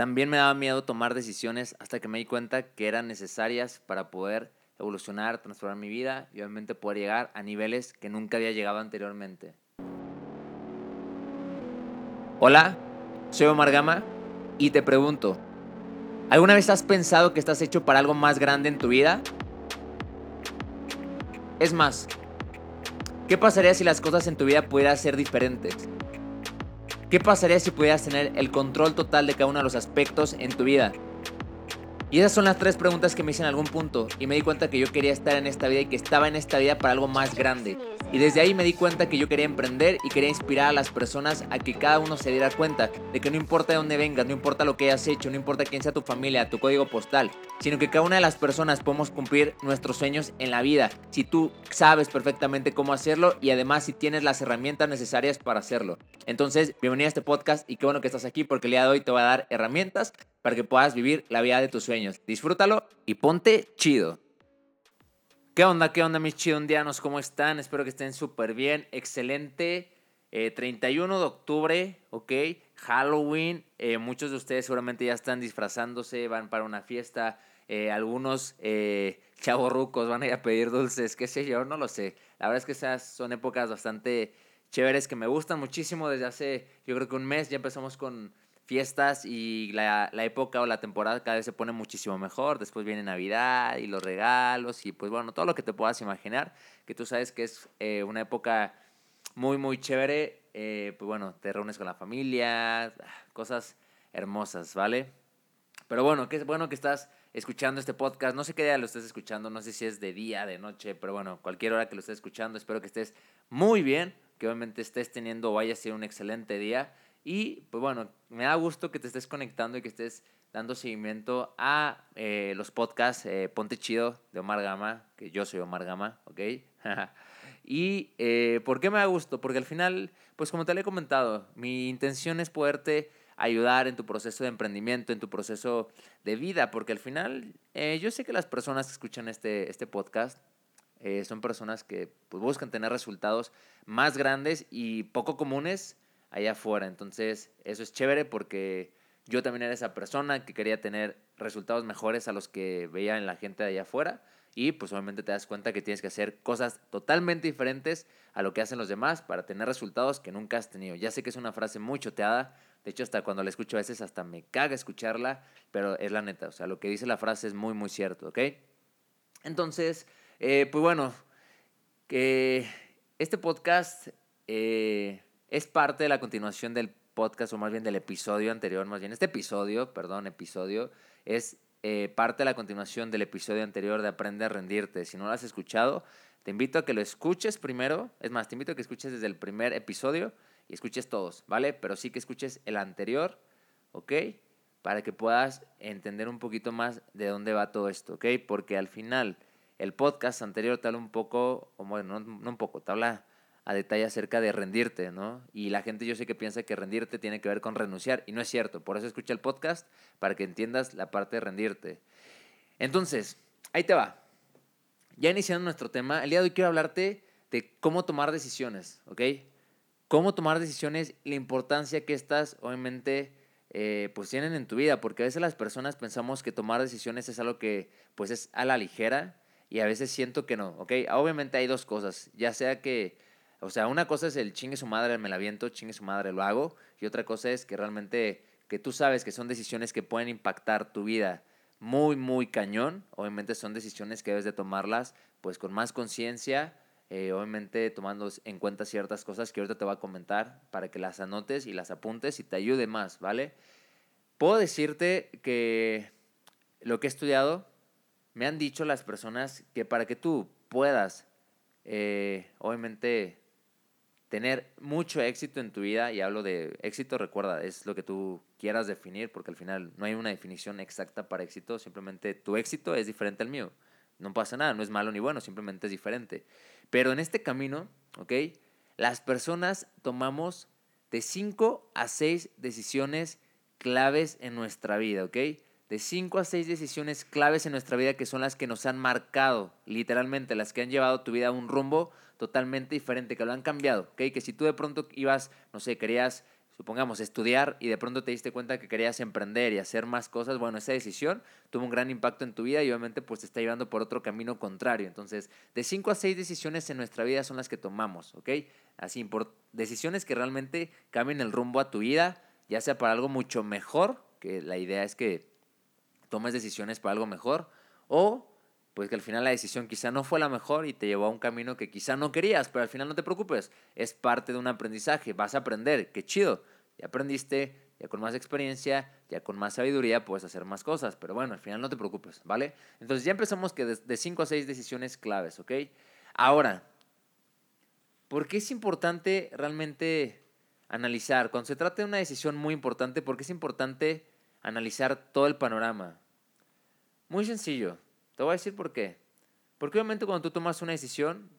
También me daba miedo tomar decisiones hasta que me di cuenta que eran necesarias para poder evolucionar, transformar mi vida y obviamente poder llegar a niveles que nunca había llegado anteriormente. Hola, soy Omar Gama y te pregunto, ¿alguna vez has pensado que estás hecho para algo más grande en tu vida? Es más, ¿qué pasaría si las cosas en tu vida pudieran ser diferentes? ¿Qué pasaría si pudieras tener el control total de cada uno de los aspectos en tu vida? Y esas son las tres preguntas que me hice en algún punto y me di cuenta que yo quería estar en esta vida y que estaba en esta vida para algo más grande. Y desde ahí me di cuenta que yo quería emprender y quería inspirar a las personas a que cada uno se diera cuenta de que no importa de dónde vengas, no importa lo que hayas hecho, no importa quién sea tu familia, tu código postal, sino que cada una de las personas podemos cumplir nuestros sueños en la vida si tú sabes perfectamente cómo hacerlo y además si tienes las herramientas necesarias para hacerlo. Entonces, bienvenido a este podcast y qué bueno que estás aquí porque el día de hoy te voy a dar herramientas para que puedas vivir la vida de tus sueños. Disfrútalo y ponte chido. ¿Qué onda? ¿Qué onda mis chidondianos? ¿Cómo están? Espero que estén súper bien. Excelente. 31 eh, de octubre, ¿ok? Halloween. Eh, muchos de ustedes seguramente ya están disfrazándose, van para una fiesta. Eh, algunos chavos rucos van a ir a pedir dulces, qué sé yo, no lo sé. La verdad es que esas son épocas bastante chéveres que me gustan muchísimo. Desde hace, yo creo que un mes ya empezamos con fiestas y la, la, época o la temporada cada vez se pone muchísimo mejor. Después viene Navidad y los regalos y pues bueno, todo lo que te puedas imaginar, que tú sabes que es eh, una época muy, muy chévere. Eh, pues bueno, te reúnes con la familia, cosas hermosas, ¿vale? Pero bueno, qué bueno que estás escuchando este podcast. No sé qué día lo estés escuchando, no sé si es de día, de noche, pero bueno, cualquier hora que lo estés escuchando, espero que estés muy bien, que obviamente estés teniendo o vaya a ser un excelente día. Y pues bueno, me da gusto que te estés conectando y que estés dando seguimiento a eh, los podcasts eh, Ponte Chido de Omar Gama, que yo soy Omar Gama, ¿ok? y eh, ¿por qué me da gusto? Porque al final, pues como te lo he comentado, mi intención es poderte ayudar en tu proceso de emprendimiento, en tu proceso de vida, porque al final yo sé que las personas que escuchan este, este podcast son personas que pues, buscan tener resultados más grandes y poco comunes allá afuera. Entonces, eso es chévere porque yo también era esa persona que quería tener resultados mejores a los que veía en la gente de allá afuera. Y pues obviamente te das cuenta que tienes que hacer cosas totalmente diferentes a lo que hacen los demás para tener resultados que nunca has tenido. Ya sé que es una frase muy choteada, de hecho hasta cuando la escucho a veces hasta me caga escucharla, pero es la neta, o sea, lo que dice la frase es muy, muy cierto, ¿ok? Entonces, eh, pues bueno, que este podcast eh, es parte de la continuación del podcast, o más bien del episodio anterior, más bien este episodio, perdón, episodio, es eh, parte de la continuación del episodio anterior de Aprende a rendirte. Si no lo has escuchado, te invito a que lo escuches primero. Es más, te invito a que escuches desde el primer episodio y escuches todos, ¿vale? Pero sí que escuches el anterior, ¿ok? Para que puedas entender un poquito más de dónde va todo esto, ¿ok? Porque al final, el podcast anterior te un poco, o bueno, no, no un poco, te habla a detalle acerca de rendirte, ¿no? Y la gente yo sé que piensa que rendirte tiene que ver con renunciar y no es cierto. Por eso escucha el podcast para que entiendas la parte de rendirte. Entonces, ahí te va. Ya iniciando nuestro tema, el día de hoy quiero hablarte de cómo tomar decisiones, ¿ok? Cómo tomar decisiones la importancia que estas obviamente eh, pues tienen en tu vida, porque a veces las personas pensamos que tomar decisiones es algo que pues es a la ligera y a veces siento que no, ¿ok? Obviamente hay dos cosas, ya sea que o sea, una cosa es el chingue su madre, me la viento, chingue su madre, lo hago. Y otra cosa es que realmente, que tú sabes que son decisiones que pueden impactar tu vida muy, muy cañón. Obviamente son decisiones que debes de tomarlas pues con más conciencia, eh, obviamente tomando en cuenta ciertas cosas que ahorita te voy a comentar para que las anotes y las apuntes y te ayude más, ¿vale? Puedo decirte que lo que he estudiado, me han dicho las personas que para que tú puedas, eh, obviamente, tener mucho éxito en tu vida, y hablo de éxito, recuerda, es lo que tú quieras definir, porque al final no hay una definición exacta para éxito, simplemente tu éxito es diferente al mío. No pasa nada, no es malo ni bueno, simplemente es diferente. Pero en este camino, ¿ok? Las personas tomamos de 5 a 6 decisiones claves en nuestra vida, ¿ok? De 5 a 6 decisiones claves en nuestra vida que son las que nos han marcado, literalmente, las que han llevado tu vida a un rumbo totalmente diferente, que lo han cambiado, ¿ok? Que si tú de pronto ibas, no sé, querías supongamos, estudiar y de pronto te diste cuenta que querías emprender y hacer más cosas, bueno, esa decisión tuvo un gran impacto en tu vida y obviamente pues te está llevando por otro camino contrario. Entonces, de 5 a 6 decisiones en nuestra vida son las que tomamos, ¿ok? Así, por decisiones que realmente cambien el rumbo a tu vida, ya sea para algo mucho mejor, que la idea es que tomes decisiones para algo mejor, o pues que al final la decisión quizá no fue la mejor y te llevó a un camino que quizá no querías, pero al final no te preocupes, es parte de un aprendizaje, vas a aprender, qué chido, ya aprendiste, ya con más experiencia, ya con más sabiduría puedes hacer más cosas, pero bueno, al final no te preocupes, ¿vale? Entonces ya empezamos que de 5 a 6 decisiones claves, ¿ok? Ahora, ¿por qué es importante realmente analizar? Cuando se trata de una decisión muy importante, ¿por qué es importante analizar todo el panorama? Muy sencillo te voy a decir por qué. Porque obviamente cuando tú tomas una decisión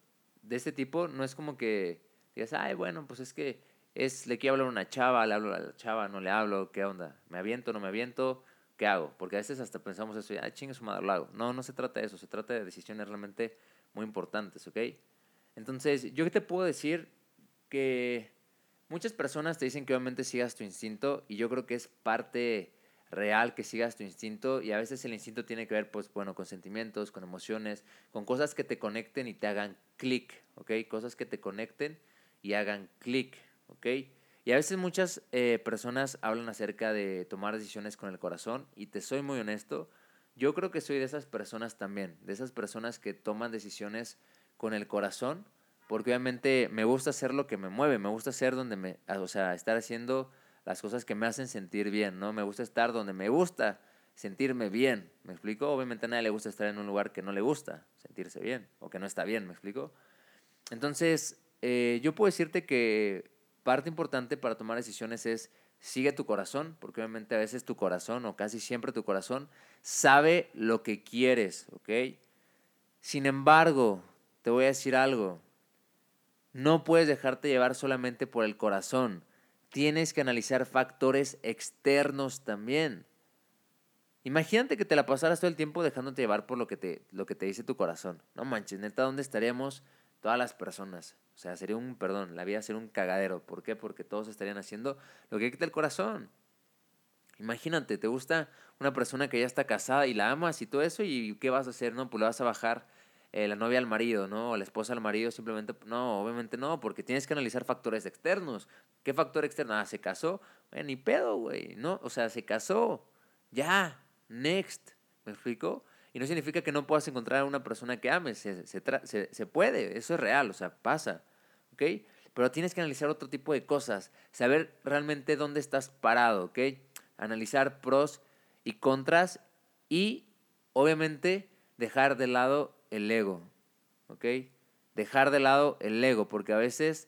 de este tipo, no es como que digas, ay, bueno, pues es que es, le quiero hablar a una chava, le hablo a la chava, no le hablo, ¿qué onda? ¿Me aviento, no me aviento? ¿Qué hago? Porque a veces hasta pensamos eso, ay, chingue su madre, lo hago. No, no se trata de eso, se trata de decisiones realmente muy importantes, ¿ok? Entonces, yo te puedo decir que muchas personas te dicen que obviamente sigas tu instinto y yo creo que es parte real que sigas tu instinto y a veces el instinto tiene que ver, pues bueno, con sentimientos, con emociones, con cosas que te conecten y te hagan clic, ¿ok? Cosas que te conecten y hagan clic, ¿ok? Y a veces muchas eh, personas hablan acerca de tomar decisiones con el corazón y te soy muy honesto, yo creo que soy de esas personas también, de esas personas que toman decisiones con el corazón, porque obviamente me gusta hacer lo que me mueve, me gusta hacer donde me, o sea, estar haciendo las cosas que me hacen sentir bien, ¿no? Me gusta estar donde me gusta sentirme bien, ¿me explico? Obviamente a nadie le gusta estar en un lugar que no le gusta sentirse bien o que no está bien, ¿me explico? Entonces, eh, yo puedo decirte que parte importante para tomar decisiones es sigue tu corazón, porque obviamente a veces tu corazón o casi siempre tu corazón sabe lo que quieres, ¿ok? Sin embargo, te voy a decir algo, no puedes dejarte llevar solamente por el corazón tienes que analizar factores externos también. Imagínate que te la pasaras todo el tiempo dejándote llevar por lo que te, lo que te dice tu corazón. No manches, neta, ¿dónde estaríamos todas las personas? O sea, sería un, perdón, la vida sería un cagadero. ¿Por qué? Porque todos estarían haciendo lo que quita el corazón. Imagínate, te gusta una persona que ya está casada y la amas y todo eso, ¿y qué vas a hacer? No, pues le vas a bajar eh, la novia al marido, ¿no? O la esposa al marido, simplemente, no, obviamente no, porque tienes que analizar factores externos. ¿Qué factor externo? Ah, se casó, bueno, ni pedo, güey, ¿no? O sea, se casó, ya, next, ¿me explico? Y no significa que no puedas encontrar a una persona que ames, se, se, se puede, eso es real, o sea, pasa, ¿ok? Pero tienes que analizar otro tipo de cosas, saber realmente dónde estás parado, ¿ok? Analizar pros y contras y, obviamente, dejar de lado el ego, ¿ok? Dejar de lado el ego, porque a veces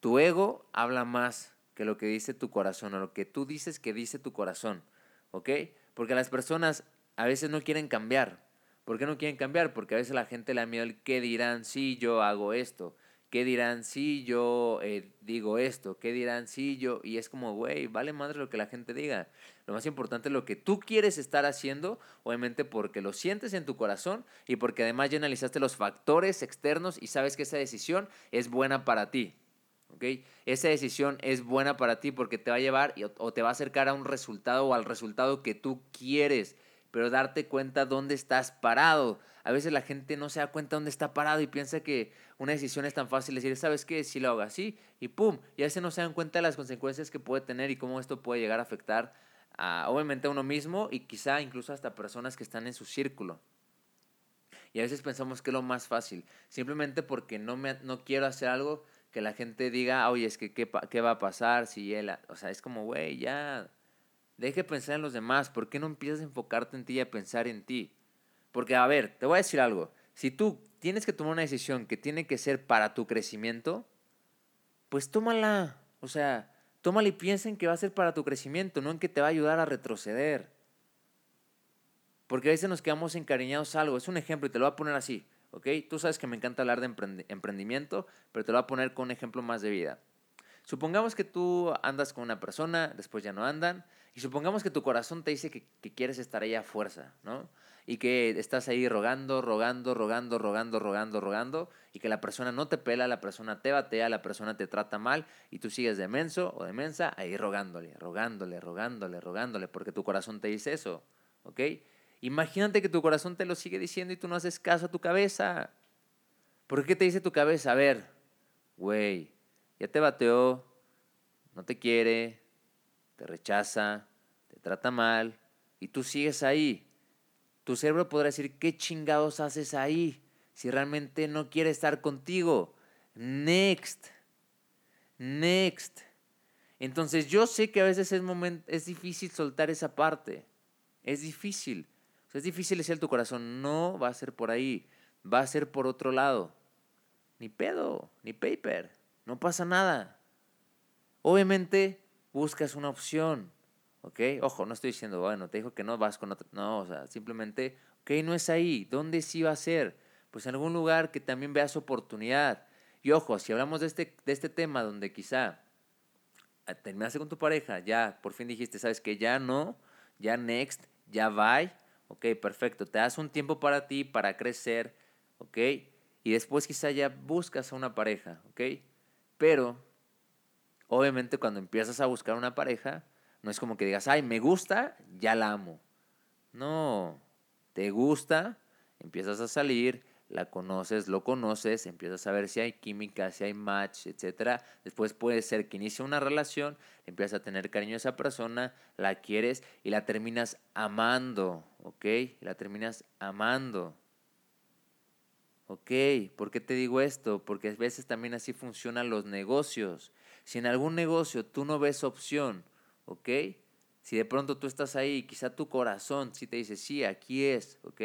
tu ego habla más que lo que dice tu corazón, o lo que tú dices que dice tu corazón, ¿ok? Porque las personas a veces no quieren cambiar. ¿Por qué no quieren cambiar? Porque a veces la gente le da miedo el qué dirán si yo hago esto. ¿Qué dirán si yo eh, digo esto? ¿Qué dirán si yo? Y es como, güey, vale madre lo que la gente diga. Lo más importante es lo que tú quieres estar haciendo, obviamente porque lo sientes en tu corazón y porque además ya analizaste los factores externos y sabes que esa decisión es buena para ti. ¿ok? Esa decisión es buena para ti porque te va a llevar o te va a acercar a un resultado o al resultado que tú quieres pero darte cuenta dónde estás parado. A veces la gente no se da cuenta dónde está parado y piensa que una decisión es tan fácil decir, ¿sabes qué? Si lo hago así y pum, y a veces no se dan cuenta de las consecuencias que puede tener y cómo esto puede llegar a afectar a, obviamente a uno mismo y quizá incluso hasta personas que están en su círculo. Y a veces pensamos que es lo más fácil, simplemente porque no, me, no quiero hacer algo que la gente diga, oye, es que qué, qué va a pasar si él, o sea, es como, güey, ya Deje pensar en los demás. ¿Por qué no empiezas a enfocarte en ti y a pensar en ti? Porque, a ver, te voy a decir algo. Si tú tienes que tomar una decisión que tiene que ser para tu crecimiento, pues tómala. O sea, tómala y piensa en que va a ser para tu crecimiento, no en que te va a ayudar a retroceder. Porque a veces nos quedamos encariñados algo. Es un ejemplo y te lo voy a poner así. ¿Ok? Tú sabes que me encanta hablar de emprendimiento, pero te lo voy a poner con un ejemplo más de vida. Supongamos que tú andas con una persona, después ya no andan, y supongamos que tu corazón te dice que, quieres estar ahí a fuerza, ¿no? y que estás ahí rogando, rogando, rogando, rogando, rogando, rogando, y que la persona no te pela, la persona te batea, la persona te trata mal, y tú sigues de menso o de mensa ahí rogándole, rogándole, rogándole, rogándole, porque tu corazón te dice eso, ¿ok? Imagínate que tu corazón te lo sigue diciendo y tú no haces caso a tu cabeza. ¿Por qué te dice tu cabeza? A ver, güey, ya te bateó, no te quiere, te rechaza, te trata mal, y tú sigues ahí. Tu cerebro podrá decir, ¿qué chingados haces ahí? Si realmente no quiere estar contigo. Next. Next. Entonces yo sé que a veces es, es difícil soltar esa parte. Es difícil. es difícil decir tu corazón, no va a ser por ahí, va a ser por otro lado. Ni pedo, ni paper. No pasa nada. Obviamente buscas una opción. ¿Ok? Ojo, no estoy diciendo, bueno, te dijo que no vas con otro. No, o sea, simplemente, ok, no es ahí. ¿Dónde sí va a ser? Pues en algún lugar que también veas oportunidad. Y ojo, si hablamos de este, de este tema donde quizá ah, terminaste con tu pareja, ya por fin dijiste, sabes que ya no, ya next, ya bye, ok, perfecto, te das un tiempo para ti, para crecer, ok, y después quizá ya buscas a una pareja, ok, pero obviamente cuando empiezas a buscar una pareja, no es como que digas, ay, me gusta, ya la amo. No, te gusta, empiezas a salir, la conoces, lo conoces, empiezas a ver si hay química, si hay match, etc. Después puede ser que inicie una relación, empiezas a tener cariño a esa persona, la quieres y la terminas amando, ¿ok? La terminas amando. ¿Ok? ¿Por qué te digo esto? Porque a veces también así funcionan los negocios. Si en algún negocio tú no ves opción, ¿ok? Si de pronto tú estás ahí, quizá tu corazón sí te dice, sí, aquí es, ¿ok?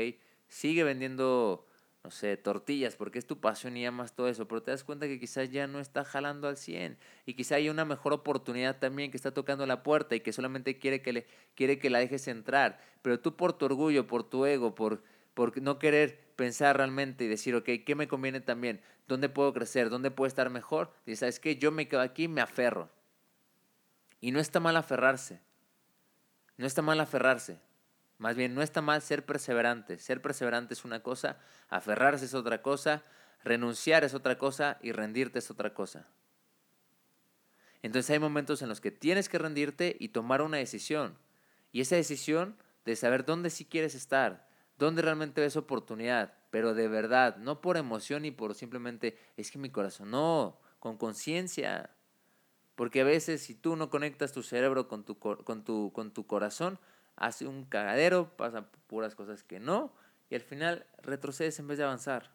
Sigue vendiendo, no sé, tortillas porque es tu pasión y amas todo eso, pero te das cuenta que quizás ya no está jalando al 100 y quizá hay una mejor oportunidad también que está tocando la puerta y que solamente quiere que, le, quiere que la dejes entrar, pero tú por tu orgullo, por tu ego, por, por no querer pensar realmente y decir, ok, ¿qué me conviene también? ¿Dónde puedo crecer? ¿Dónde puedo estar mejor? Y sabes que yo me quedo aquí, me aferro. Y no está mal aferrarse. No está mal aferrarse. Más bien, no está mal ser perseverante. Ser perseverante es una cosa, aferrarse es otra cosa, renunciar es otra cosa y rendirte es otra cosa. Entonces hay momentos en los que tienes que rendirte y tomar una decisión. Y esa decisión de saber dónde sí quieres estar, dónde realmente ves oportunidad, pero de verdad, no por emoción y por simplemente es que mi corazón, no, con conciencia. Porque a veces si tú no conectas tu cerebro con tu, con tu, con tu corazón, hace un cagadero, pasan puras cosas que no, y al final retrocedes en vez de avanzar.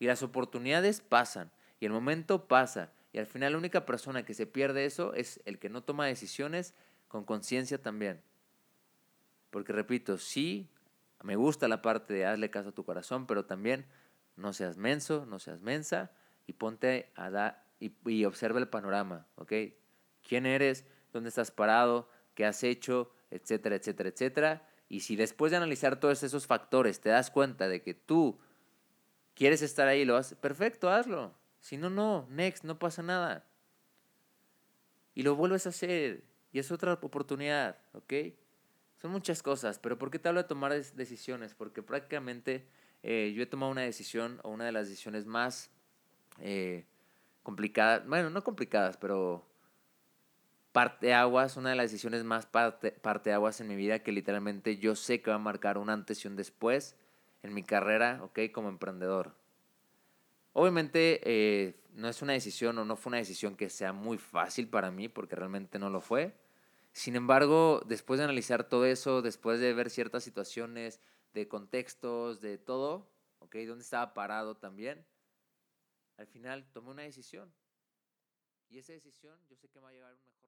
Y las oportunidades pasan, y el momento pasa, y al final la única persona que se pierde eso es el que no toma decisiones con conciencia también. Porque repito, sí, me gusta la parte de hazle caso a tu corazón, pero también no seas menso, no seas mensa, y ponte a dar y, observa el panorama, ¿ok? ¿Quién eres? ¿Dónde estás parado? ¿Qué has hecho? Etcétera, etcétera, etcétera. Y si después de analizar todos esos factores te das cuenta de que tú quieres estar ahí, lo haces, perfecto, hazlo. Si no, no, next, no pasa nada. Y lo vuelves a hacer. Y es otra oportunidad, ¿ok? Son muchas cosas, pero ¿por qué te hablo de tomar decisiones? Porque prácticamente eh, yo he tomado una decisión o una de las decisiones más eh, complicadas, bueno, no complicadas, pero parte aguas, una de las decisiones más parte, parte aguas en mi vida que literalmente yo sé que va a marcar un antes y un después en mi carrera, ok, como emprendedor. Obviamente eh, no es una decisión o no fue una decisión que sea muy fácil para mí porque realmente no lo fue. Sin embargo, después de analizar todo eso, después de ver ciertas situaciones, de contextos, de todo, ok, dónde estaba parado también, al final tomé una decisión. Y esa decisión yo sé que me va a llevar a un mejor